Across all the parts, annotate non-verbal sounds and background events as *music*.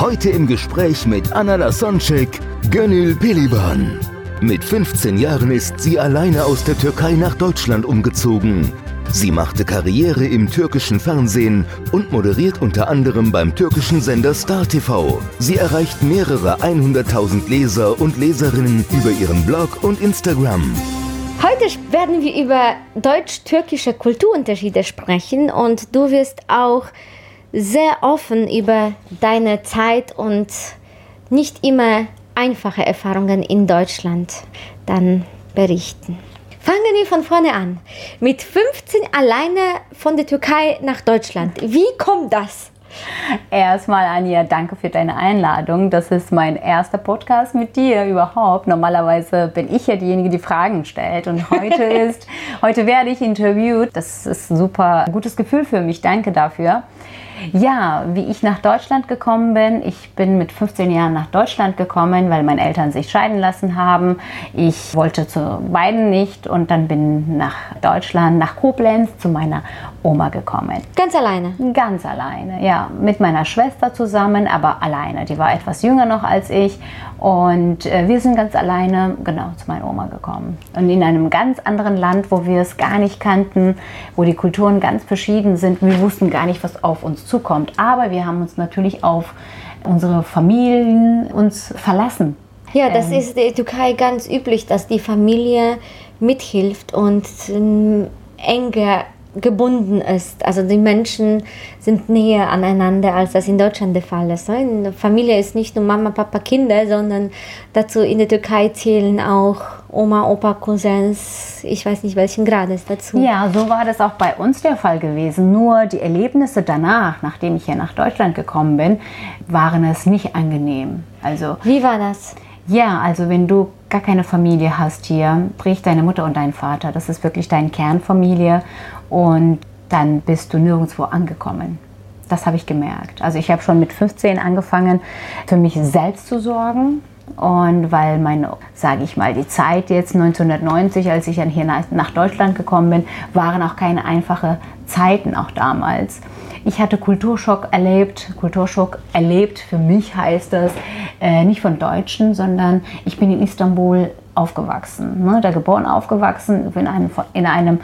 Heute im Gespräch mit Anna Lasonczek, Gönül Peliban. Mit 15 Jahren ist sie alleine aus der Türkei nach Deutschland umgezogen. Sie machte Karriere im türkischen Fernsehen und moderiert unter anderem beim türkischen Sender Star TV. Sie erreicht mehrere 100.000 Leser und Leserinnen über ihren Blog und Instagram. Heute werden wir über deutsch-türkische Kulturunterschiede sprechen und du wirst auch sehr offen über deine Zeit und nicht immer einfache Erfahrungen in Deutschland dann berichten. Fangen wir von vorne an. Mit 15 alleine von der Türkei nach Deutschland. Wie kommt das? Erstmal, Anja, danke für deine Einladung. Das ist mein erster Podcast mit dir überhaupt. Normalerweise bin ich ja diejenige, die Fragen stellt. Und heute *laughs* ist, heute werde ich interviewt. Das ist ein super gutes Gefühl für mich. Danke dafür. Ja, wie ich nach Deutschland gekommen bin. Ich bin mit 15 Jahren nach Deutschland gekommen, weil meine Eltern sich scheiden lassen haben. Ich wollte zu beiden nicht und dann bin nach Deutschland, nach Koblenz zu meiner Oma gekommen. Ganz alleine. Ganz alleine, ja. Mit meiner Schwester zusammen, aber alleine. Die war etwas jünger noch als ich. Und äh, wir sind ganz alleine, genau, zu meiner Oma gekommen. Und in einem ganz anderen Land, wo wir es gar nicht kannten, wo die Kulturen ganz verschieden sind. Wir wussten gar nicht, was auf uns zukommt. Aber wir haben uns natürlich auf unsere Familien uns verlassen. Ja, das ist in der Türkei ganz üblich, dass die Familie mithilft und ähm, enger gebunden ist. Also die Menschen sind näher aneinander, als das in Deutschland der Fall ist. ne? In der Familie ist nicht nur Mama, Papa, Kinder, sondern dazu in der Türkei zählen auch Oma, Opa, Cousins, ich weiß nicht welchen Grades dazu. Ja, so war das auch bei uns der Fall gewesen. Nur die Erlebnisse danach, nachdem ich hier nach Deutschland gekommen bin, waren es nicht angenehm. Also Wie war das? ja, also wenn du gar keine Familie hast hier, sprich deine Mutter und dein Vater, das ist wirklich deine Kernfamilie und dann bist du nirgendwo angekommen. Das habe ich gemerkt. Also ich habe schon mit 15 angefangen, für mich selbst zu sorgen. Und weil meine, sage ich mal, die Zeit jetzt 1990, als ich dann hier nach, Deutschland gekommen bin, waren auch keine einfache Zeiten auch damals. Ich hatte Kulturschock erlebt. Kulturschock erlebt für mich heißt das äh, nicht von Deutschen, sondern ich bin in Istanbul aufgewachsen, ne, da geboren, aufgewachsen in einem, in einem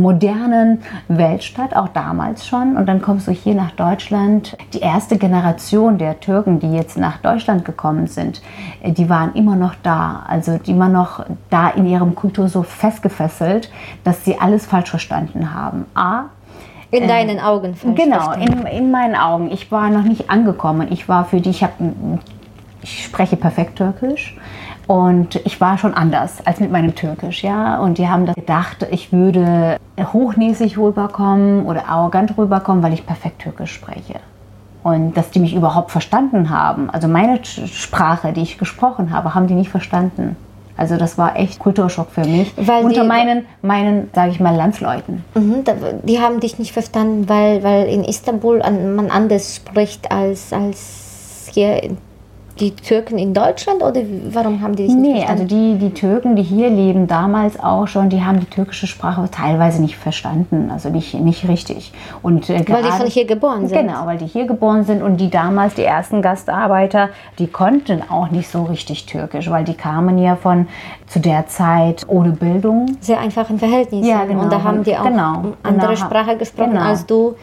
modernen Weltstadt, auch damals schon. Und dann kommst du hier nach Deutschland. Die erste Generation der Türken, die jetzt nach Deutschland gekommen sind, die waren immer noch da. Also die immer noch da in ihrem Kultur so festgefesselt, dass sie alles falsch verstanden haben. A, In deinen Augen. Genau, in, in meinen Augen. Ich war noch nicht angekommen. Ich war für die, ich, hab, ich spreche perfekt Türkisch. Und ich war schon anders als mit meinem Türkisch, ja. Und die haben gedacht, ich würde hochnäsig rüberkommen oder arrogant rüberkommen, weil ich perfekt Türkisch spreche. Und dass die mich überhaupt verstanden haben. Also meine Sprache, die ich gesprochen habe, haben die nicht verstanden. Also das war echt Kulturschock für mich. Weil unter die- meinen, meinen, sage ich mal, Landsleuten. Mhm, die haben dich nicht verstanden, weil, weil in Istanbul an, man anders spricht als, als hier in- die Türken in Deutschland oder warum haben die dich nicht Nee, also verstanden? die, die Türken, die hier leben, damals auch schon, die haben die türkische Sprache teilweise nicht verstanden, also nicht, nicht richtig. Und, äh, weil die gerade- von hier geboren sind. Genau, weil die hier geboren sind und die damals, die ersten Gastarbeiter, die konnten auch nicht so richtig türkisch, weil die kamen ja von zu der Zeit ohne Bildung. Sehr einfachen Verhältnissen. Ja, genau. Und da haben die auch Genau, andere genau. Sprache gesprochen Genau. als du,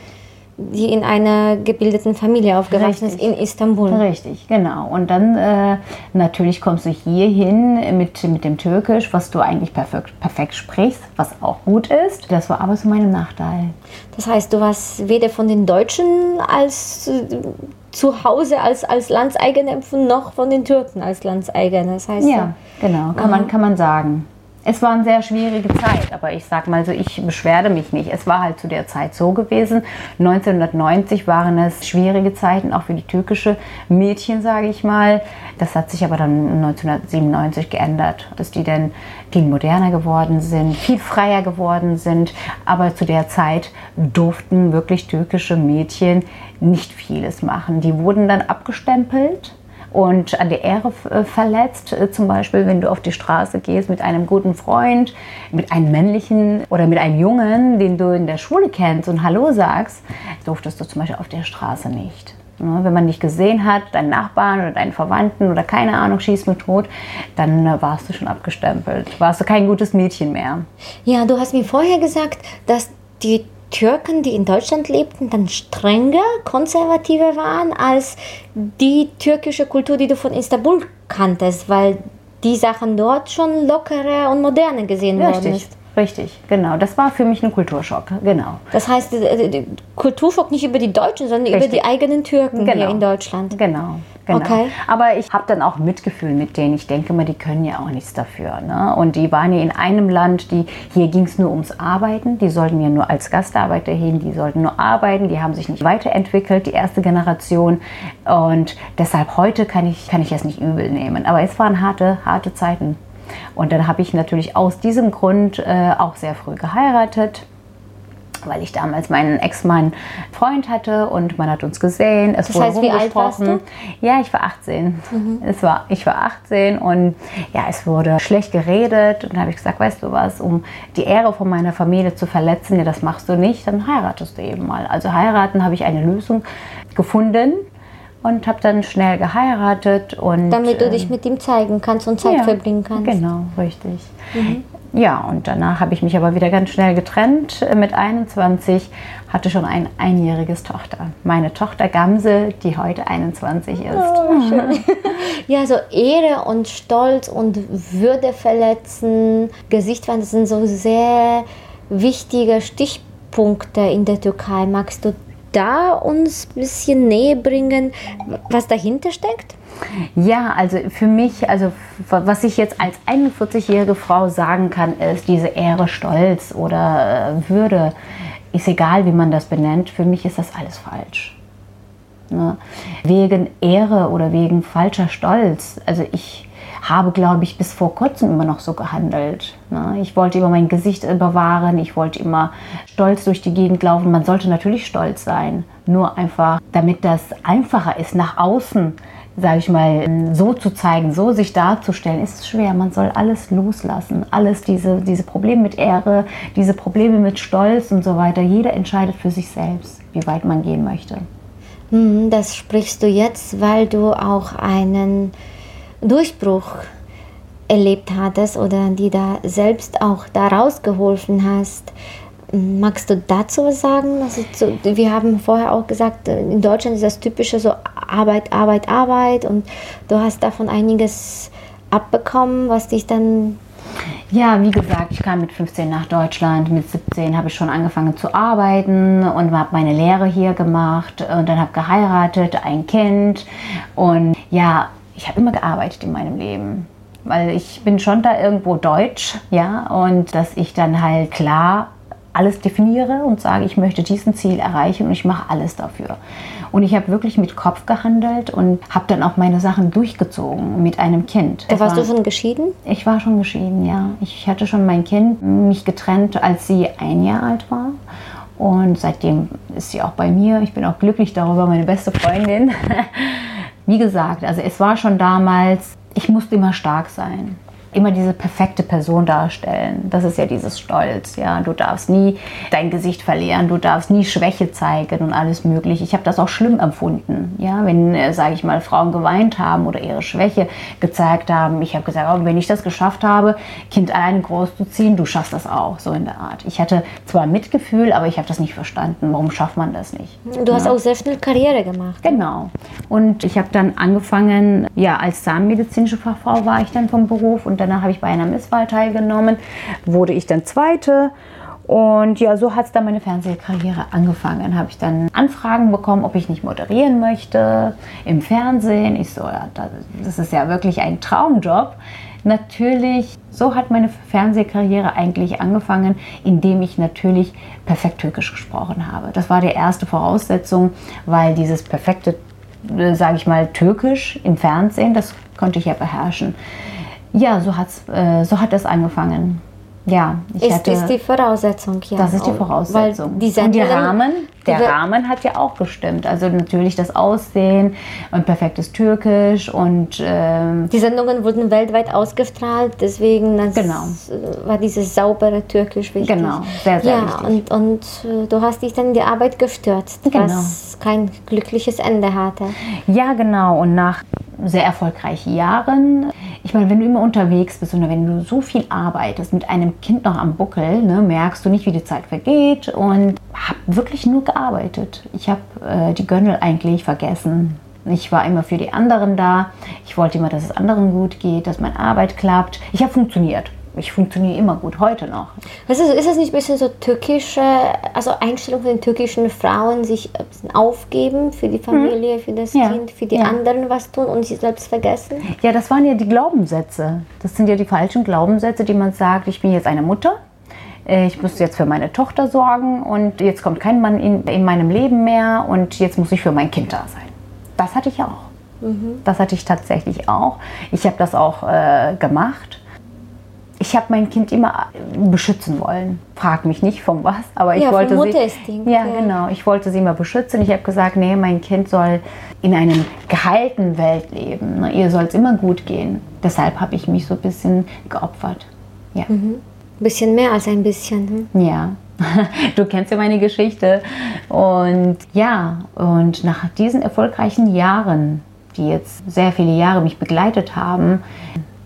die in einer gebildeten Familie aufgewachsen ist in Istanbul. Richtig, genau. Und dann äh, natürlich kommst du hier hin mit, mit dem Türkisch, was du eigentlich perfekt, perfekt sprichst, was auch gut ist. Das war aber so mein Nachteil. Das heißt, du warst weder von den Deutschen als äh, zu Hause als, als Landseigene empfunden, noch von den Türken als Landseigene. Das heißt, Ja, genau, kann man, kann man sagen. Es war eine sehr schwierige Zeit, aber ich sag mal so, ich beschwerde mich nicht. Es war halt zu der Zeit so gewesen. 1990 waren es schwierige Zeiten, auch für die türkische Mädchen, sage ich mal. Das hat sich aber dann 1997 geändert, dass die dann viel moderner geworden sind, viel freier geworden sind. Aber zu der Zeit durften wirklich türkische Mädchen nicht vieles machen. Die wurden dann abgestempelt und an der Ehre äh, verletzt. Äh, zum Beispiel, wenn du auf die Straße gehst mit einem guten Freund, mit einem männlichen oder mit einem Jungen, den du in der Schule kennst und Hallo sagst, durftest du zum Beispiel auf der Straße nicht. Ne, wenn man dich gesehen hat, deinen Nachbarn oder deinen Verwandten oder keine Ahnung, schießt mit tot, dann äh, warst du schon abgestempelt. Warst du kein gutes Mädchen mehr. Ja, du hast mir vorher gesagt, dass die Türken, die in Deutschland lebten, dann strenger, konservativer waren als die türkische Kultur, die du von Istanbul kanntest, weil die Sachen dort schon lockerer und moderner gesehen Richtig. worden ist. Richtig, genau. Das war für mich ein Kulturschock, genau. Das heißt, Kulturschock nicht über die Deutschen, sondern Richtig. über die eigenen Türken genau. hier in Deutschland. Genau. Genau. Okay. Aber ich habe dann auch Mitgefühl mit denen. Ich denke mal, die können ja auch nichts dafür. Ne? Und die waren ja in einem Land, die hier ging es nur ums Arbeiten. Die sollten ja nur als Gastarbeiter hin, die sollten nur arbeiten. Die haben sich nicht weiterentwickelt, die erste Generation. Und deshalb heute kann ich, kann ich es nicht übel nehmen. Aber es waren harte, harte Zeiten. Und dann habe ich natürlich aus diesem Grund äh, auch sehr früh geheiratet weil ich damals meinen Ex-Mann Freund hatte und man hat uns gesehen. Es das wurde heißt, wie alt warst du? Ja, ich war 18. Mhm. Es war, ich war 18 und ja, es wurde schlecht geredet und dann habe ich gesagt, weißt du was, um die Ehre von meiner Familie zu verletzen, ja, das machst du nicht, dann heiratest du eben mal. Also heiraten habe ich eine Lösung gefunden und habe dann schnell geheiratet und damit du dich ähm, mit ihm zeigen kannst und Zeit ja, verbringen kannst. Genau, richtig. Mhm. Ja, und danach habe ich mich aber wieder ganz schnell getrennt. Mit 21 hatte schon ein einjähriges Tochter. Meine Tochter Gamse, die heute 21 ist. Oh, schön. *laughs* ja, so Ehre und Stolz und Würde verletzen, Gesichtswand sind so sehr wichtige Stichpunkte in der Türkei. Magst du da uns ein bisschen näher bringen, was dahinter steckt? Ja, also für mich, also was ich jetzt als 41-jährige Frau sagen kann, ist diese Ehre, Stolz oder äh, Würde, ist egal, wie man das benennt, für mich ist das alles falsch. Ne? Wegen Ehre oder wegen falscher Stolz. Also ich habe, glaube ich, bis vor kurzem immer noch so gehandelt. Ne? Ich wollte immer mein Gesicht bewahren, ich wollte immer stolz durch die Gegend laufen. Man sollte natürlich stolz sein, nur einfach, damit das einfacher ist nach außen sage ich mal, so zu zeigen, so sich darzustellen, ist schwer. Man soll alles loslassen. Alles, diese, diese Probleme mit Ehre, diese Probleme mit Stolz und so weiter. Jeder entscheidet für sich selbst, wie weit man gehen möchte. Hm, das sprichst du jetzt, weil du auch einen Durchbruch erlebt hattest oder die da selbst auch da rausgeholfen hast. Magst du dazu was sagen? Also zu, wir haben vorher auch gesagt, in Deutschland ist das typische so Arbeit, Arbeit, Arbeit und du hast davon einiges abbekommen, was dich dann ja, wie gesagt, ich kam mit 15 nach Deutschland. Mit 17 habe ich schon angefangen zu arbeiten und habe meine Lehre hier gemacht und dann habe geheiratet, ein Kind und ja, ich habe immer gearbeitet in meinem Leben weil ich bin schon da irgendwo deutsch, ja, und dass ich dann halt klar alles definiere und sage, ich möchte diesen Ziel erreichen und ich mache alles dafür. Und ich habe wirklich mit Kopf gehandelt und habe dann auch meine Sachen durchgezogen mit einem Kind. Da warst war, du schon geschieden? Ich war schon geschieden, ja. Ich hatte schon mein Kind, mich getrennt, als sie ein Jahr alt war. Und seitdem ist sie auch bei mir. Ich bin auch glücklich darüber, meine beste Freundin. *laughs* Wie gesagt, also es war schon damals, ich musste immer stark sein immer diese perfekte Person darstellen. Das ist ja dieses Stolz. Ja, du darfst nie dein Gesicht verlieren, du darfst nie Schwäche zeigen und alles mögliche. Ich habe das auch schlimm empfunden. Ja, wenn, äh, sage ich mal, Frauen geweint haben oder ihre Schwäche gezeigt haben. Ich habe gesagt, oh, wenn ich das geschafft habe, Kind allein großzuziehen, du schaffst das auch, so in der Art. Ich hatte zwar Mitgefühl, aber ich habe das nicht verstanden. Warum schafft man das nicht? Du hast auch sehr schnell Karriere gemacht. Genau. Und ich habe dann angefangen, ja, als zahnmedizinische Fachfrau war ich dann vom Beruf und danach habe ich bei einer Misswahl teilgenommen, wurde ich dann Zweite. Und ja, so hat es dann meine Fernsehkarriere angefangen. Habe ich dann Anfragen bekommen, ob ich nicht moderieren möchte im Fernsehen. Ich so, ja, das ist ja wirklich ein Traumjob. natürlich, so hat meine Fernsehkarriere eigentlich angefangen, indem ich natürlich perfekt Türkisch gesprochen habe. Das war die erste Voraussetzung, weil dieses perfekte, äh, sage ich mal, Türkisch im Fernsehen, das konnte ich ja beherrschen. Ja, so, hat's, äh, so hat es angefangen. Ja, ich ist, hatte, ist die Voraussetzung, ja. Das ist die Voraussetzung. Die und die Rahmen, der Rahmen hat ja auch gestimmt. Also natürlich das Aussehen und perfektes Türkisch und ähm, die Sendungen wurden weltweit ausgestrahlt, deswegen genau. war dieses saubere Türkisch wichtig. Genau, sehr, sehr ja, wichtig. Und, und äh, du hast dich dann in die Arbeit gestürzt, genau. was kein glückliches Ende hatte. Ja, genau. Und nach sehr erfolgreichen Jahren. Ich meine, wenn du immer unterwegs bist und wenn du so viel arbeitest mit einem Kind noch am Buckel, ne, merkst du nicht, wie die Zeit vergeht und habe wirklich nur gearbeitet. Ich habe äh, die Gönnel eigentlich vergessen. Ich war immer für die anderen da. Ich wollte immer, dass es anderen gut geht, dass meine Arbeit klappt. Ich habe funktioniert ich funktioniere immer gut, heute noch. Also ist das nicht ein bisschen so türkische, also Einstellung von den türkischen Frauen, sich aufgeben für die Familie, mhm. für das ja. Kind, für die ja. anderen was tun und sich selbst vergessen? Ja, das waren ja die Glaubenssätze. Das sind ja die falschen Glaubenssätze, die man sagt, ich bin jetzt eine Mutter, äh, ich muss jetzt für meine Tochter sorgen und jetzt kommt kein Mann in, in meinem Leben mehr und jetzt muss ich für mein Kind da sein. Das hatte ich auch. Mhm. Das hatte ich tatsächlich auch. Ich habe das auch äh, gemacht ich habe mein Kind immer beschützen wollen. Frag mich nicht von was, aber ich ja, wollte sie. Ja, ja, genau. Ich wollte sie immer beschützen. Ich habe gesagt, nee, mein Kind soll in einer geheilten Welt leben. Ihr soll es immer gut gehen. Deshalb habe ich mich so ein bisschen geopfert. Ja. Mhm. Ein bisschen mehr als ein bisschen. Hm? Ja. *laughs* Du kennst ja meine Geschichte. Und ja, und nach diesen erfolgreichen Jahren, die jetzt sehr viele Jahre mich begleitet haben,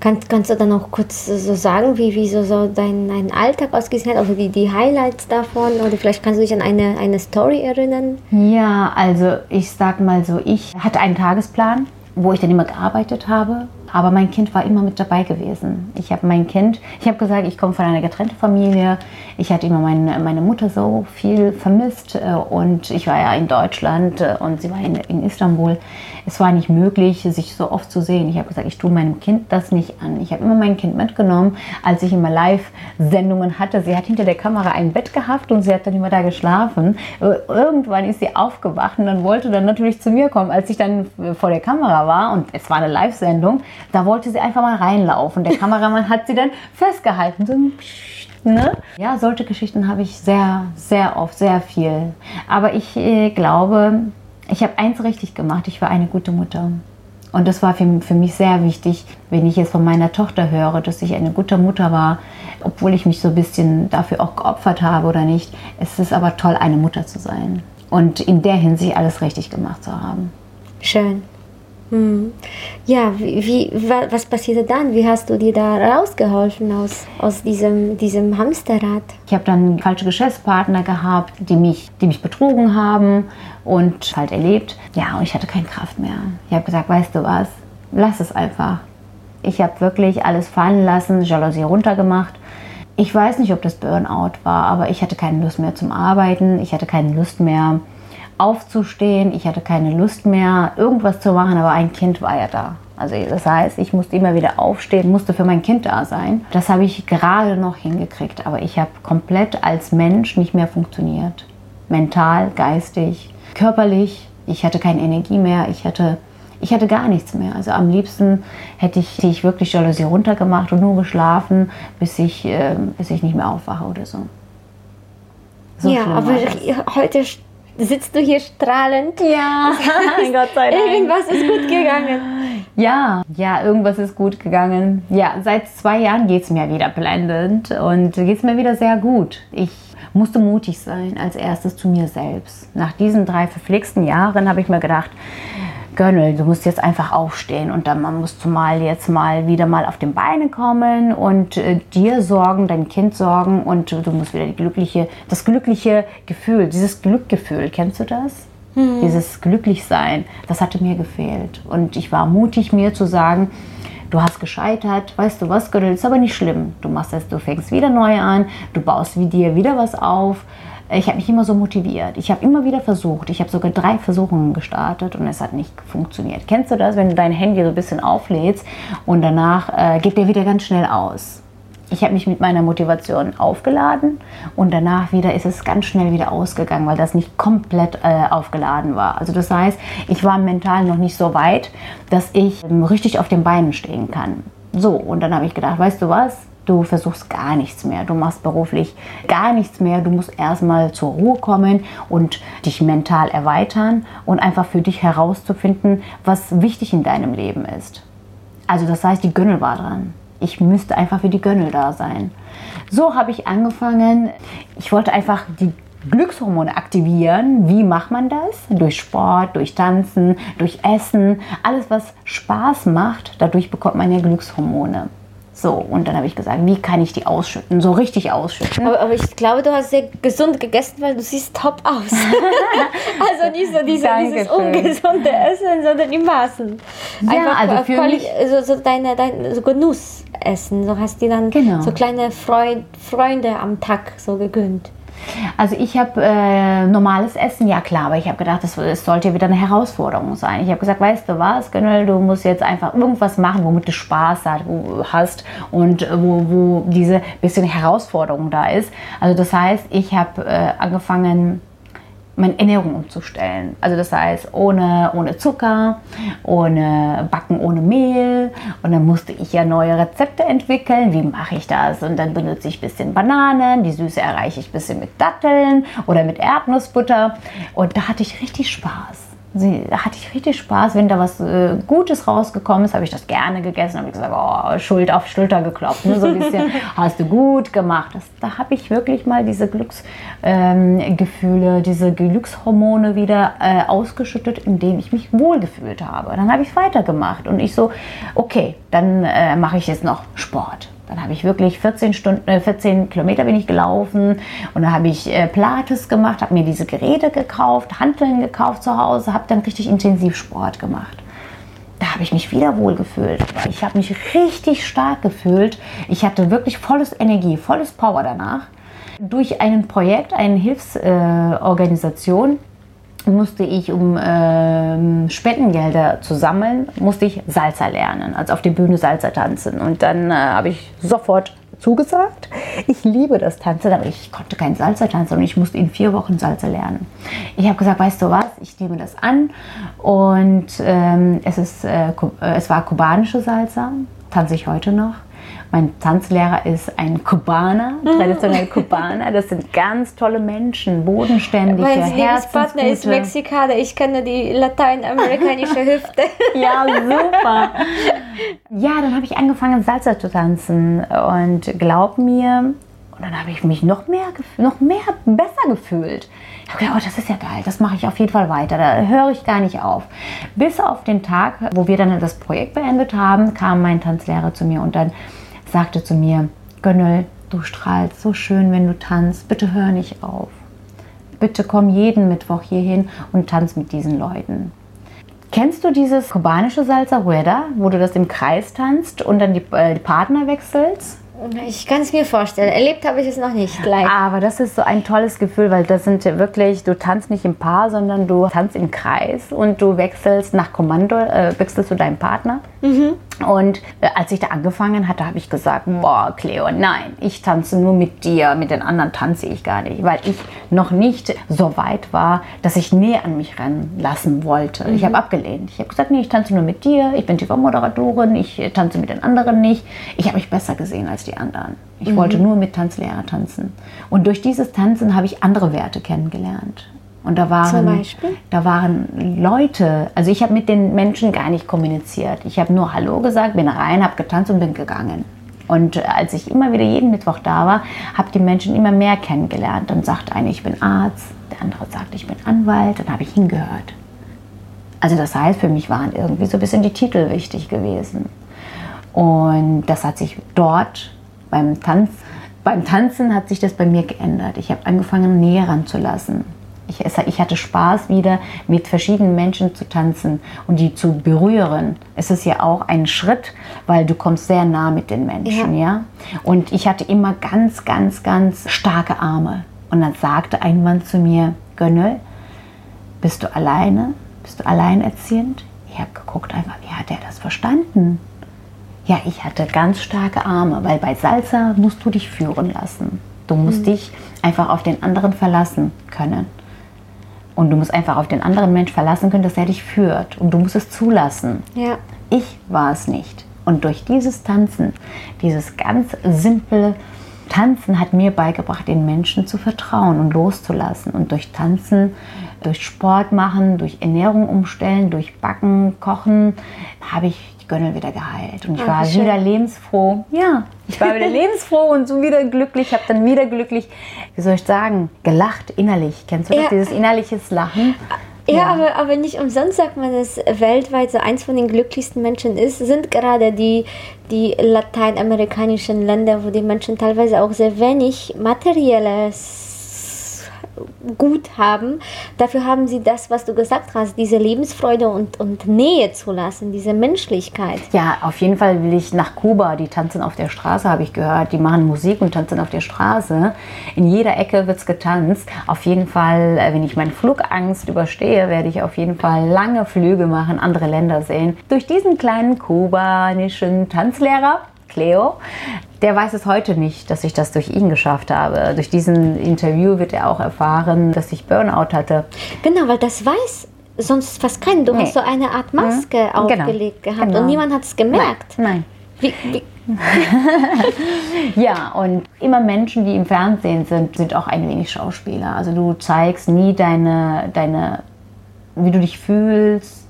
kann, kannst du dann auch kurz so sagen, wie, wie so, so dein, dein Alltag ausgesehen hat, also die, die Highlights davon oder vielleicht kannst du dich an eine, eine Story erinnern? Ja, also ich sag mal so, ich hatte einen Tagesplan, wo ich dann immer gearbeitet habe. Aber mein Kind war immer mit dabei gewesen. Ich habe mein Kind, ich habe gesagt, ich komme von einer getrennten Familie. Ich hatte immer meine, meine Mutter so viel vermisst äh, und ich war ja in Deutschland äh, und sie war in, in Istanbul. Es war nicht möglich, sich so oft zu sehen. Ich habe gesagt, ich tue meinem Kind das nicht an. Ich habe immer mein Kind mitgenommen, als ich immer Live-Sendungen hatte. Sie hat hinter der Kamera ein Bett gehabt und sie hat dann immer da geschlafen. Äh, irgendwann ist sie aufgewacht und dann wollte dann natürlich zu mir kommen, als ich dann vor der Kamera war und es war eine Live-Sendung da wollte sie einfach mal reinlaufen. Der Kameramann hat sie dann festgehalten. So, ne? Ja, solche Geschichten habe ich sehr, sehr oft, sehr viel. Aber ich äh, glaube, ich habe eins richtig gemacht. Ich war eine gute Mutter. Und das war für, für mich sehr wichtig, wenn ich jetzt von meiner Tochter höre, dass ich eine gute Mutter war, obwohl ich mich so ein bisschen dafür auch geopfert habe oder nicht. Es ist aber toll, eine Mutter zu sein und in der Hinsicht alles richtig gemacht zu haben. Schön. Hm. Ja, wie, was passierte dann? Wie hast du dir da rausgeholfen aus, aus diesem, diesem Hamsterrad? Ich habe dann falsche Geschäftspartner gehabt, die mich, die mich betrogen haben und halt erlebt. Ja, und ich hatte keine Kraft mehr. Ich habe gesagt, weißt du was, lass es einfach. Ich habe wirklich alles fallen lassen, Jalousie runtergemacht. Ich weiß nicht, ob das Burnout war, aber ich hatte keine Lust mehr zum Arbeiten. Ich hatte keine Lust mehr, aufzustehen. Ich hatte keine Lust mehr, irgendwas zu machen, aber ein Kind war ja da. Also das heißt, ich musste immer wieder aufstehen, musste für mein Kind da sein. Das habe ich gerade noch hingekriegt, aber ich habe komplett als Mensch nicht mehr funktioniert. Mental, geistig, körperlich. Ich hatte keine Energie mehr. Ich hatte, ich hatte gar nichts mehr. Also am liebsten hätte ich, hätte ich wirklich Jalousie runtergemacht und nur geschlafen, bis ich, äh, bis ich nicht mehr aufwache oder so. so ja, aber heute sitzt du hier strahlend. Ja, *laughs* Gott sei Dank. Irgendwas ist gut gegangen. Ja, ja, irgendwas ist gut gegangen. Ja, seit zwei Jahren geht es mir wieder blendend und geht es mir wieder sehr gut. Ich musste mutig sein, als erstes zu mir selbst. Nach diesen drei verflixten Jahren habe ich mir gedacht, Gönnel, du musst jetzt einfach aufstehen und dann musst du mal jetzt mal wieder mal auf den Beine kommen und äh, dir sorgen, dein Kind sorgen und du musst wieder die glückliche, das glückliche Gefühl, dieses Glückgefühl, kennst du das? Mhm. Dieses Glücklichsein, das hatte mir gefehlt und ich war mutig, mir zu sagen, du hast gescheitert, weißt du was, Gönnel, ist aber nicht schlimm. Du machst es, du fängst wieder neu an, du baust wie dir wieder was auf ich habe mich immer so motiviert. Ich habe immer wieder versucht. Ich habe sogar drei Versuchungen gestartet und es hat nicht funktioniert. Kennst du das, wenn du dein Handy so ein bisschen auflädst und danach äh, geht der wieder ganz schnell aus? Ich habe mich mit meiner Motivation aufgeladen und danach wieder ist es ganz schnell wieder ausgegangen, weil das nicht komplett äh, aufgeladen war. Also das heißt, ich war mental noch nicht so weit, dass ich ähm, richtig auf den Beinen stehen kann. So, und dann habe ich gedacht, weißt du was? Du versuchst gar nichts mehr. Du machst beruflich gar nichts mehr. Du musst erstmal zur Ruhe kommen und dich mental erweitern und einfach für dich herauszufinden, was wichtig in deinem Leben ist. Also das heißt, die Gönnel war dran. Ich müsste einfach für die Gönnel da sein. So habe ich angefangen. Ich wollte einfach die Glückshormone aktivieren. Wie macht man das? Durch Sport, durch Tanzen, durch Essen. Alles, was Spaß macht, dadurch bekommt man ja Glückshormone. So, und dann habe ich gesagt, wie kann ich die ausschütten? So richtig ausschütten. Aber, aber ich glaube, du hast sehr gesund gegessen, weil du siehst top aus. *laughs* also nicht so diese, dieses ungesunde Essen, sondern die Maßen. Ja, also für mich, so, so deine, dein so Genussessen. So hast du dann Genau. so kleine Freud, Freunde am Tag so gegönnt. Also ich habe äh, normales Essen, ja klar, aber ich habe gedacht, das, das sollte wieder eine Herausforderung sein. Ich habe gesagt, weißt du was, Gönnel, du musst jetzt einfach irgendwas machen, womit du Spaß hast und äh, wo, wo diese bisschen Herausforderung da ist. Also das heißt, ich habe äh, angefangen, meine Ernährung umzustellen. Also das heißt, ohne, ohne Zucker, ohne Backen ohne Mehl. Und dann musste ich ja neue Rezepte entwickeln. Wie mache ich das? Und dann benutze ich ein bisschen Bananen. Die Süße erreiche ich ein bisschen mit Datteln oder mit Erdnussbutter. Und da hatte ich richtig Spaß. Sie, da hatte ich richtig Spaß, wenn da was äh, Gutes rausgekommen ist, habe ich das gerne gegessen, habe ich gesagt, oh, Schuld auf Schulter geklopft, ne? so ein bisschen, *laughs* hast du gut gemacht. Das, da habe ich wirklich mal diese Glücksgefühle, diese Glückshormone wieder äh, ausgeschüttet, indem ich mich wohlgefühlt habe. Dann habe ich weitergemacht und ich so, okay, dann äh, mache ich jetzt noch Sport. Dann habe ich wirklich 14 Stunden, äh, 14 Kilometer bin ich gelaufen und dann habe ich äh, Pilates gemacht, habe mir diese Geräte gekauft, Hanteln gekauft zu Hause, habe dann richtig intensiv Sport gemacht. Da habe ich mich wieder wohl gefühlt. Ich habe mich richtig stark gefühlt. Ich hatte wirklich volles Energie, volles Power danach. Durch ein Projekt, eine Hilfsorganisation, musste ich, um ähm, Spendengelder zu sammeln, musste ich Salsa lernen, also auf der Bühne Salsa tanzen. Und dann äh, habe ich sofort zugesagt. Ich liebe das Tanzen, aber ich konnte kein Salsa tanzen und ich musste in vier Wochen Salsa lernen. Ich habe gesagt, weißt du was, ich nehme das an und ähm, es, ist, äh, äh, es war kubanische Salsa, tanze ich heute noch. Mein Tanzlehrer ist ein Kubaner, traditionell Kubaner. Das sind ganz tolle Menschen, bodenständige, Mein Lieblingspartner ist. Mexikaner. Ich kenne die lateinamerikanische *laughs* Hüfte. Ja, super. Ja, dann habe ich angefangen, Salsa zu tanzen. Und glaub mir, und dann habe ich mich noch mehr, noch mehr besser gefühlt. Ich habe gedacht, oh, das ist ja geil, das mache ich auf jeden Fall weiter. Da höre ich gar nicht auf. Bis auf den Tag, wo wir dann das Projekt beendet haben, kam mein Tanzlehrer zu mir und dann sagte zu mir, Gönnel, du strahlst so schön, wenn du tanzt. Bitte hör nicht auf. Bitte komm jeden Mittwoch hierhin und tanz mit diesen Leuten. Kennst du dieses kubanische Salsa Rueda, wo du das im Kreis tanzt und dann die, äh, die Partner wechselst? Ich kann es mir vorstellen. Erlebt habe ich es noch nicht gleich. Aber das ist so ein tolles Gefühl, weil das sind wirklich, du tanzt nicht im Paar, sondern du tanzt im Kreis und du wechselst nach Kommando, äh, wechselst du deinen Partner. Und äh, als ich da angefangen hatte, habe ich gesagt, boah, Cleo, nein, ich tanze nur mit dir, mit den anderen tanze ich gar nicht, weil ich noch nicht so weit war, dass ich näher an mich ranlassen wollte. Ich habe abgelehnt. Ich habe gesagt, nee, ich tanze nur mit dir, ich bin TV-Moderatorin, ich äh, tanze mit den anderen nicht. Ich habe mich besser gesehen als die anderen. Ich wollte nur mit Tanzlehrer tanzen. Und durch dieses Tanzen habe ich andere Werte kennengelernt. Und da waren, da waren Leute, also ich habe mit den Menschen gar nicht kommuniziert. Ich habe nur Hallo gesagt, bin rein, habe getanzt und bin gegangen. Und äh, als ich immer wieder jeden Mittwoch da war, habe die Menschen immer mehr kennengelernt. Dann sagt einer, ich bin Arzt, der andere sagt, ich bin Anwalt. Dann habe ich hingehört. Also das heißt, für mich waren irgendwie so ein bisschen die Titel wichtig gewesen. Und das hat sich dort beim Tanz, beim Tanzen hat sich das bei mir geändert. Ich habe angefangen, näher ranzulassen. Ich, ich hatte Spaß wieder mit verschiedenen Menschen zu tanzen und die zu berühren. Es ist ja auch ein Schritt, weil du kommst sehr nah mit den Menschen, ja. Und ich hatte immer ganz, ganz, ganz starke Arme. Und dann sagte ein Mann zu mir, Gönnel, bist du alleine? Bist du alleinerziehend? Ich habe geguckt einfach, wie hat er das verstanden? Ja, ich hatte ganz starke Arme, weil bei Salsa musst du dich führen lassen. Du musst mhm. dich einfach auf den anderen verlassen können. Und du musst einfach auf den anderen Mensch verlassen können, dass er dich führt. Und du musst es zulassen. Ja. Ich war es nicht. Und durch dieses Tanzen, dieses ganz simple Tanzen hat mir beigebracht, den Menschen zu vertrauen und loszulassen. Und durch Tanzen, durch Sport machen, durch Ernährung umstellen, durch Backen, Kochen, habe ich die Gönnel wieder geheilt. Und ich war schön. wieder lebensfroh. Ja, ich war wieder *laughs* lebensfroh und so wieder glücklich. habe dann wieder glücklich, wie soll ich sagen, gelacht innerlich. Kennst du das, dieses innerliches Lachen? Ja, ja, Aber, aber nicht umsonst sagt man, dass weltweit so eins von den glücklichsten Menschen ist, sind gerade die, die lateinamerikanischen Länder, wo die Menschen teilweise auch sehr wenig materielles gut haben. Dafür haben sie das, was du gesagt hast, diese Lebensfreude und, und Nähe zu lassen, diese Menschlichkeit. Ja, auf jeden Fall will ich nach Kuba. Die tanzen auf der Straße, habe ich gehört. Die machen Musik und tanzen auf der Straße. In jeder Ecke wird es getanzt. Auf jeden Fall, äh, wenn ich meine Flugangst überstehe, werde ich auf jeden Fall lange Flüge machen, andere Länder sehen. Durch diesen kleinen kubanischen Tanzlehrer Cleo. Der weiß es heute nicht, dass ich das durch ihn geschafft habe. Durch diesen Interview wird er auch erfahren, dass ich Burnout hatte. Genau, weil das weiß sonst fast keiner. Du nee. hast so eine Art Maske mhm. aufgelegt genau. gehabt genau. und niemand hat es gemerkt. Nein. Nein. Wie, wie? *laughs* ja, und immer Menschen, die im Fernsehen sind, sind auch ein wenig Schauspieler. Also du zeigst nie deine, deine wie du dich fühlst,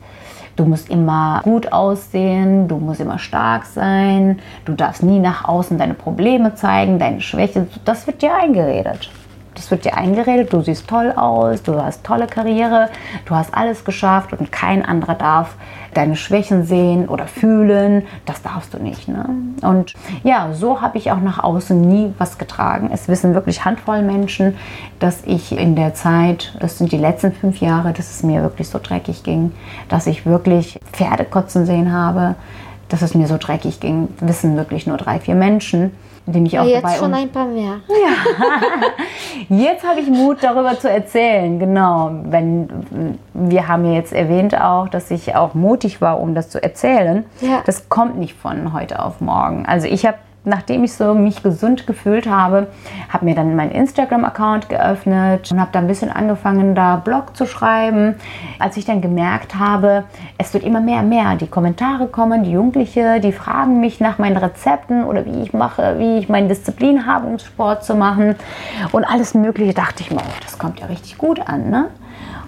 Du musst immer gut aussehen, du musst immer stark sein, du darfst nie nach außen deine Probleme zeigen, deine Schwäche. Das wird dir eingeredet. Das wird dir eingeredet, du siehst toll aus, du hast tolle Karriere, du hast alles geschafft und kein anderer darf deine Schwächen sehen oder fühlen. Das darfst du nicht. Ne? Und ja, so habe ich auch nach außen nie was getragen. Es wissen wirklich handvoll Menschen, dass ich in der Zeit, das sind die letzten fünf Jahre, dass es mir wirklich so dreckig ging, dass ich wirklich Pferde kotzen sehen habe, dass es mir so dreckig ging, wissen wirklich nur drei, vier Menschen die mich auch ja, jetzt schon ein paar mehr. *laughs* Ja. jetzt habe ich Mut, darüber zu erzählen. Genau. Wenn, wir haben ja jetzt erwähnt auch, dass ich auch mutig war, um das zu erzählen. Ja. Das kommt nicht von heute auf morgen. Also ich habe nachdem ich so mich gesund gefühlt habe, habe mir dann meinen Instagram-Account geöffnet und habe da ein bisschen angefangen, da Blog zu schreiben. Als ich dann gemerkt habe, es wird immer mehr mehr, die Kommentare kommen, die Jugendliche, die fragen mich nach meinen Rezepten oder wie ich mache, wie ich meine Disziplin habe, um Sport zu machen und alles Mögliche, dachte ich mir, oh, das kommt ja richtig gut an, ne?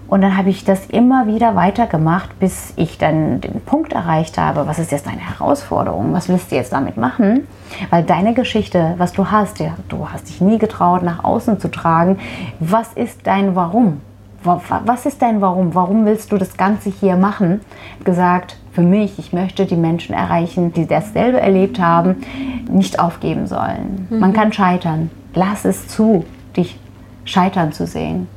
Und dann habe ich das immer wieder weitergemacht, bis ich dann den Punkt erreicht habe, was ist jetzt deine Herausforderung? Was willst du jetzt damit machen? Weil deine Geschichte, was du hast, ja, du hast dich nie getraut, nach außen zu tragen. Was ist dein Warum? Was ist dein Warum? Warum willst du das Ganze hier machen? Gesagt, für mich, ich möchte die Menschen erreichen, die dasselbe erlebt haben, nicht aufgeben sollen. Mhm. Man kann scheitern. Lass es zu, dich scheitern zu sehen.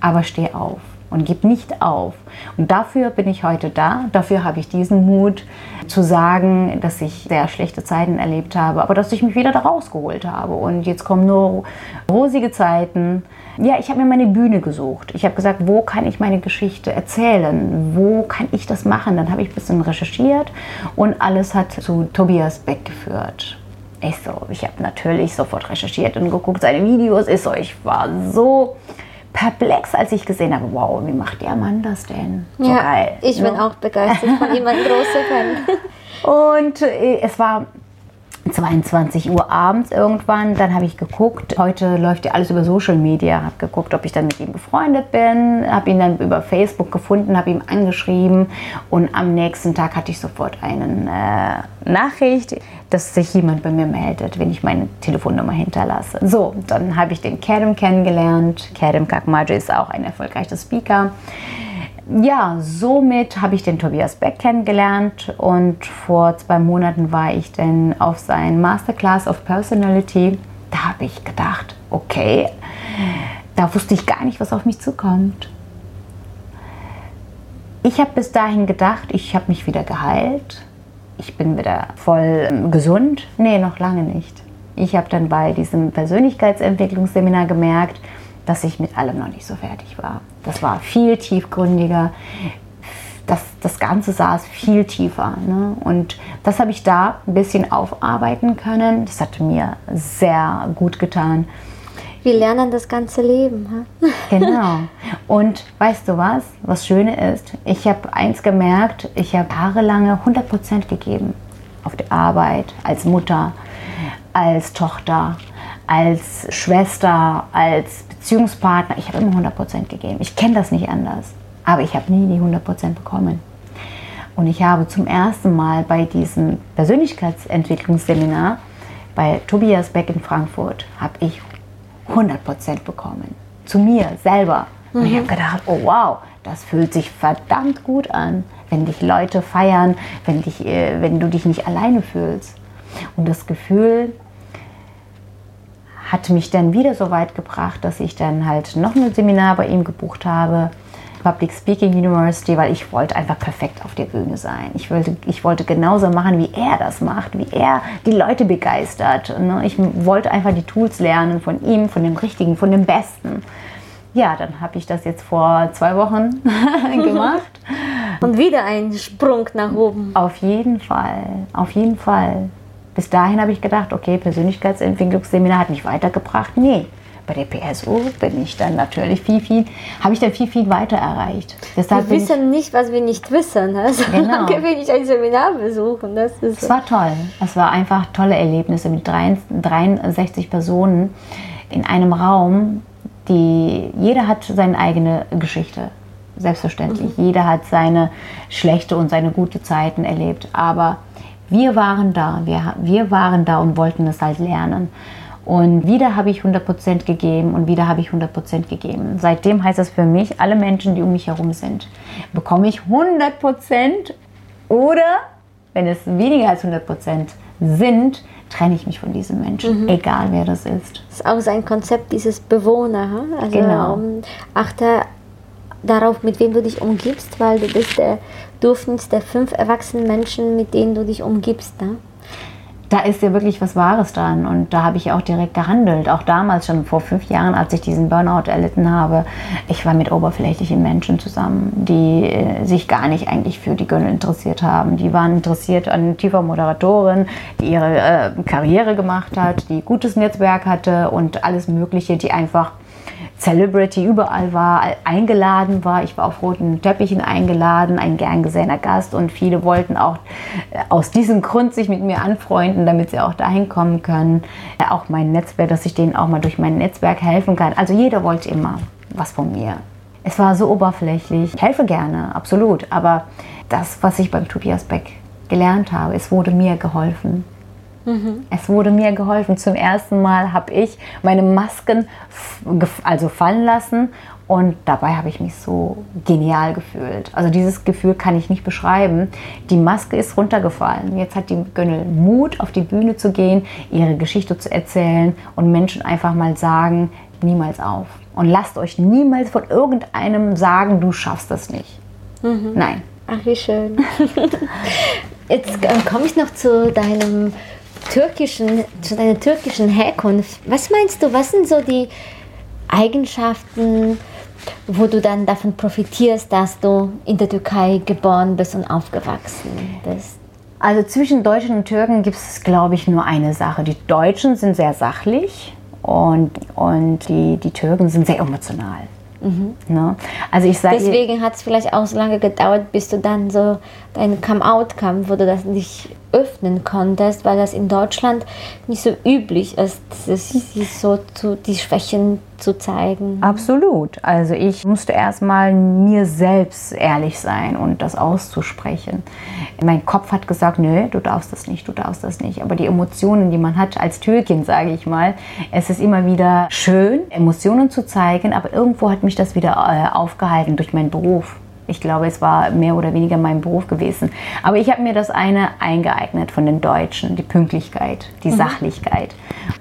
Aber steh auf und gib nicht auf. Und dafür bin ich heute da. Dafür habe ich diesen Mut zu sagen, dass ich sehr schlechte Zeiten erlebt habe, aber dass ich mich wieder da rausgeholt habe. Und jetzt kommen nur rosige Zeiten. Ja, ich habe mir meine Bühne gesucht. Ich habe gesagt, wo kann ich meine Geschichte erzählen? Wo kann ich das machen? Dann habe ich ein bisschen recherchiert und alles hat zu Tobias Beck geführt. Ich so, ich habe natürlich sofort recherchiert und geguckt, seine Videos. Ich so, ich war so perplex, als ich gesehen habe, wow, wie macht der Mann das denn? So ja, geil. Ich bin ne? auch begeistert von ihm, ein großer Fan. *laughs* Und äh, es war 22 Uhr abends irgendwann. Dann habe ich geguckt. Heute läuft ja alles über Social Media. Habe geguckt, ob ich dann mit ihm befreundet bin. Habe ihn dann über Facebook gefunden, habe ihm angeschrieben. Und am nächsten Tag hatte ich sofort eine äh, Nachricht, dass sich jemand bei mir meldet, wenn ich meine Telefonnummer hinterlasse. So, dann habe ich den Kerem kennengelernt. Kerem Kakmajo ist auch ein erfolgreicher Speaker ja, somit habe ich den Tobias Beck kennengelernt und vor zwei Monaten war ich dann auf sein Masterclass of Personality. Da habe ich gedacht, okay, da wusste ich gar nicht, was auf mich zukommt. Ich habe bis dahin gedacht, ich habe mich wieder geheilt. Ich bin wieder voll ähm, gesund. Nee, noch lange nicht. Ich habe dann bei diesem Persönlichkeitsentwicklungsseminar gemerkt, dass ich mit allem noch nicht so fertig war. Das war viel tiefgründiger. Das, das Ganze saß viel tiefer. Ne? Und das habe ich da ein bisschen aufarbeiten können. Das hat mir sehr gut getan. Wir lernen das ganze Leben. Ha? *laughs* Genau. Und weißt du was? Was Schöne ist, ich habe eins gemerkt, ich habe jahrelange 100% gegeben. Auf der Arbeit, als Mutter, als Tochter, als Schwester, als Beziehungspartner. Ich habe immer 100% gegeben. Ich kenne das nicht anders. Aber ich habe nie die 100% bekommen. Und ich habe zum ersten Mal bei diesem Persönlichkeitsentwicklungsseminar bei Tobias Beck in Frankfurt, habe ich 100% bekommen. Zu mir selber. Und ich habe gedacht, oh wow, das fühlt sich verdammt gut an, wenn dich Leute feiern, wenn, dich, äh, wenn du dich nicht alleine fühlst. Und das Gefühl hat mich dann wieder so weit gebracht, dass ich dann halt noch ein Seminar bei ihm gebucht habe, Public Speaking University, weil ich wollte einfach perfekt auf der Bühne sein. Ich wollte, ich wollte genauso machen, wie er das macht, wie er die Leute begeistert. Ne? Ich wollte einfach die Tools lernen von ihm, von dem Richtigen, von dem Besten. Ja, dann habe ich das jetzt vor zwei Wochen *laughs* gemacht. *laughs* Und wieder ein Sprung nach oben. Auf jeden Fall, auf jeden Fall. Bis dahin habe ich gedacht, okay, Persönlichkeitsentwicklungsseminar hat mich weitergebracht. Nee, bei der PSO bin ich dann natürlich viel, viel, habe ich dann viel, viel weiter erreicht. Deshalb wir wissen nicht, was wir nicht wissen. *laughs* Also genau. will ich ein Seminar besuchen. Das ist es war toll. Es war einfach tolle Erlebnisse mit 63 Personen in einem Raum, die jeder hat seine eigene Geschichte. Selbstverständlich. Mhm. Jeder hat seine schlechte und seine gute Zeiten erlebt. Aber wir waren da, wir, wir waren da und wollten es halt lernen. Und wieder habe ich 100% gegeben und wieder habe ich 100% gegeben. Seitdem heißt das für mich, alle Menschen, die um mich herum sind, bekomme ich 100% oder, wenn es weniger als 100% sind, trenne ich mich von diesen Menschen, mhm. egal wer das ist. Das ist auch sein Konzept, dieses Bewohner. Also genau. Um, achte darauf, mit wem du dich umgibst, weil du bist der der fünf erwachsenen Menschen, mit denen du dich umgibst. Ne? Da ist ja wirklich was Wahres dran und da habe ich auch direkt gehandelt. Auch damals schon vor fünf Jahren, als ich diesen Burnout erlitten habe. Ich war mit oberflächlichen Menschen zusammen, die äh, sich gar nicht eigentlich für die Gönnel interessiert haben. Die waren interessiert an tiefer Moderatorin, die ihre äh, Karriere gemacht hat, die gutes Netzwerk hatte und alles Mögliche, die einfach Celebrity überall war, eingeladen war. Ich war auf roten Teppichen eingeladen, ein gern gesehener Gast und viele wollten auch äh, aus diesem Grund sich mit mir anfreunden, damit sie auch dahin kommen können. Auch mein Netzwerk, dass ich denen auch mal durch mein Netzwerk helfen kann. Also jeder wollte immer was von mir. Es war so oberflächlich. Ich helfe gerne, absolut. Aber das, was ich beim Tobias Beck gelernt habe, es wurde mir geholfen. Mhm. Es wurde mir geholfen. Zum ersten Mal habe ich meine Masken also fallen lassen und dabei habe ich mich so genial gefühlt. Also dieses Gefühl kann ich nicht beschreiben. Die Maske ist runtergefallen. Jetzt hat die Gönnel Mut, auf die Bühne zu gehen, ihre Geschichte zu erzählen und Menschen einfach mal sagen, niemals auf. Und lasst euch niemals von irgendeinem sagen, du schaffst das nicht. Mhm. Nein. Ach, wie schön. *laughs* Jetzt äh, komme ich noch zu deinem türkischen, zu deiner türkischen Herkunft. Was meinst du, was sind so die Eigenschaften, wo du dann davon profitierst, dass du in der Türkei geboren bist und aufgewachsen bist? Also zwischen Deutschen und Türken gibt es, glaube ich, nur eine Sache. Die Deutschen sind sehr sachlich und, und die, die Türken sind sehr emotional. Mhm. Ne? Also ich sage, Deswegen hat es vielleicht auch so lange gedauert, bis du dann so dein Come-out kam, wo du das nicht öffnen konntest, weil das in Deutschland nicht so üblich ist, sich so zu, die Schwächen zu zeigen. Absolut. Also ich musste erstmal mir selbst ehrlich sein und das auszusprechen. Mein Kopf hat gesagt, nö, du darfst das nicht, du darfst das nicht. Aber die Emotionen, die man hat als Türkin, sage ich mal, es ist immer wieder schön, Emotionen zu zeigen, aber irgendwo hat mich das wieder äh, aufgehalten durch meinen Beruf. Ich glaube, es war mehr oder weniger mein Beruf gewesen. Aber ich habe mir das eine eingeeignet von den Deutschen, die Pünktlichkeit, die mhm. Sachlichkeit.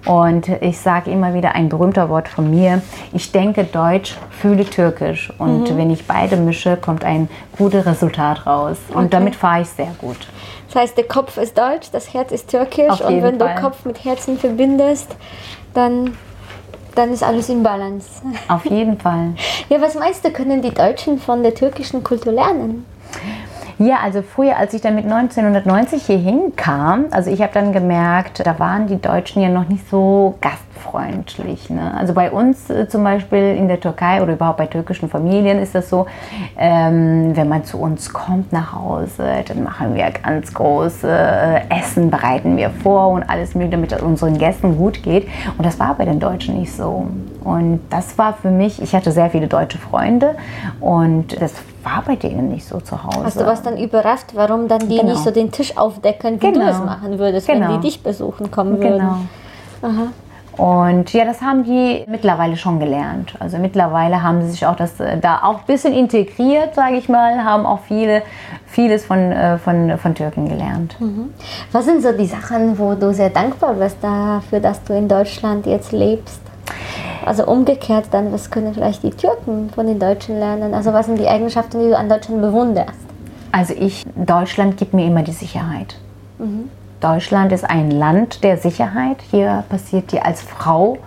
Und ich sage immer wieder ein berühmter Wort von mir, ich denke Deutsch, fühle Türkisch. Und mhm. wenn ich beide mische, kommt ein gutes Resultat raus. Und okay. damit fahre ich sehr gut. Das heißt, der Kopf ist deutsch, das Herz ist türkisch. und wenn Fall. du Kopf mit Herzen verbindest, dann Dann ist alles im Balance. Auf jeden Fall. *laughs* Ja, was meinst du, können die Deutschen von der türkischen Kultur lernen? Ja, also früher, als ich dann mit 1990 hier hinkam, also ich habe dann gemerkt, da waren die Deutschen ja noch nicht so gastfreundlich. Ne? Also bei uns äh, zum Beispiel in der Türkei oder überhaupt bei türkischen Familien ist das so, ähm, wenn man zu uns kommt nach Hause, dann machen wir ganz große äh, Essen, bereiten wir vor und alles mögliche, damit es unseren Gästen gut geht. Und das war bei den Deutschen nicht so. Und das war für mich, ich hatte sehr viele deutsche Freunde und das war bei denen nicht so zu Hause. Hast du was dann überrascht, warum dann die Genau. nicht so den Tisch aufdecken, wie Genau. du es machen würdest, wenn Genau. die dich besuchen kommen würden? Genau. Aha. Und ja, das haben die mittlerweile schon gelernt. Also mittlerweile haben sie sich auch das äh, da auch ein bisschen integriert, sage ich mal, haben auch viele, vieles von, äh, von, von Türken gelernt. Was sind so die Sachen, wo du sehr dankbar bist dafür, dass du in Deutschland jetzt lebst? Also umgekehrt dann, was können vielleicht die Türken von den Deutschen lernen? Also was sind die Eigenschaften, die du an Deutschland bewunderst? Also ich, Deutschland gibt mir immer die Sicherheit. Deutschland ist ein Land der Sicherheit. Hier passiert dir als Frau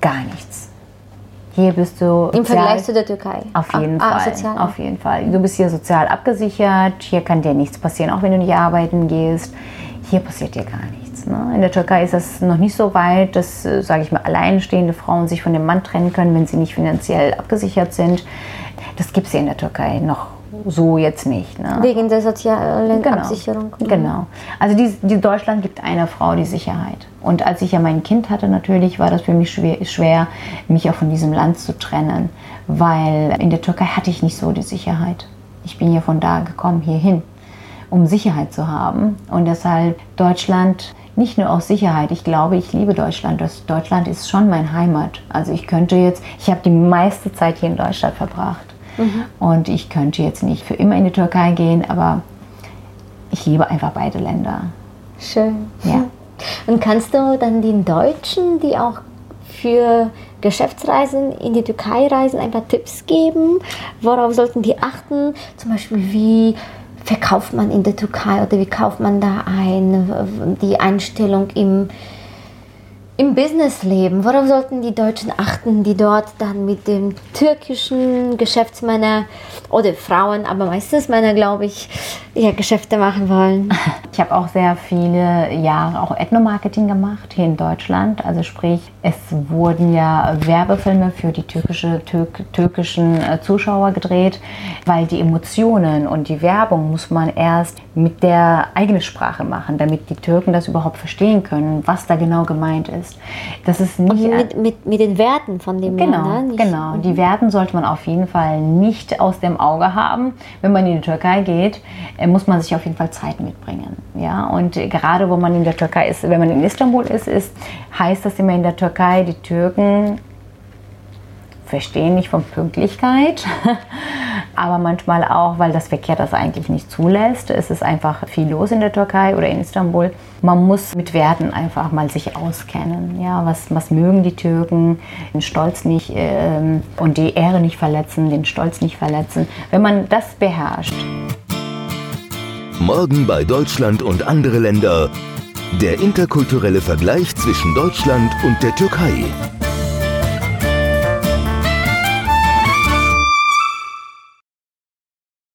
gar nichts. Hier bist du Im Vergleich zu der Türkei? Auf jeden ah, Fall. sozial. Auf jeden Fall. Du bist hier sozial abgesichert. Hier kann dir nichts passieren, auch wenn du nicht arbeiten gehst. Hier passiert dir gar nichts. Ne? In der Türkei ist das noch nicht so weit, dass, äh, sage ich mal, alleinstehende Frauen sich von dem Mann trennen können, wenn sie nicht finanziell abgesichert sind. Das gibt es hier in der Türkei noch so jetzt nicht. Ne? Wegen der sozialen Genau. Absicherung. Mhm. Genau. Also die, die Deutschland gibt einer Frau die Sicherheit. Und als ich ja mein Kind hatte, natürlich war das für mich schwer, schwer, mich auch von diesem Land zu trennen, weil in der Türkei hatte ich nicht so die Sicherheit. Ich bin ja von da gekommen hierhin, um Sicherheit zu haben. Und deshalb Deutschland nicht nur aus Sicherheit. Ich glaube, ich liebe Deutschland. Das, Deutschland ist schon mein Heimat. Also ich könnte jetzt, ich habe die meiste Zeit hier in Deutschland verbracht. Und ich könnte jetzt nicht für immer in die Türkei gehen, aber ich liebe einfach beide Länder. Schön. Ja. Und kannst du dann den Deutschen, die auch für Geschäftsreisen in die Türkei reisen, ein paar Tipps geben? Worauf sollten die achten? Zum Beispiel, wie verkauft man in der Türkei oder wie kauft man da ein? Die Einstellung im, im Businessleben. Worauf sollten die Deutschen achten, die dort dann mit dem türkischen Geschäftsmänner oder Frauen, aber meistens Männer, glaube ich, ja, Geschäfte machen wollen? *laughs* Ich habe auch sehr viele Jahre auch Ethnomarketing gemacht hier in Deutschland. Also sprich, es wurden ja Werbefilme für die türkische, Türk, türkischen äh, Zuschauer gedreht, weil die Emotionen und die Werbung muss man erst mit der eigenen Sprache machen, damit die Türken das überhaupt verstehen können, was da genau gemeint ist. Das ist nicht mit, mit, mit den Werten von dem Genau, Land. ne? Genau. Die Werten sollte man auf jeden Fall nicht aus dem Auge haben. Wenn man in die Türkei geht, äh, muss man sich auf jeden Fall Zeit mitbringen. Ja, und gerade wo man in der Türkei ist, wenn man in Istanbul ist, ist heißt das immer in der Türkei, die Türken verstehen nicht von Pünktlichkeit, *laughs* aber manchmal auch, weil das Verkehr das eigentlich nicht zulässt. Es ist einfach viel los in der Türkei oder in Istanbul. Man muss mit Werten einfach mal sich auskennen. Ja, was, was mögen die Türken? Den Stolz nicht ähm, und die Ehre nicht verletzen, den Stolz nicht verletzen. Wenn man das beherrscht, Morgen bei Deutschland und andere Länder. Der interkulturelle Vergleich zwischen Deutschland und der Türkei.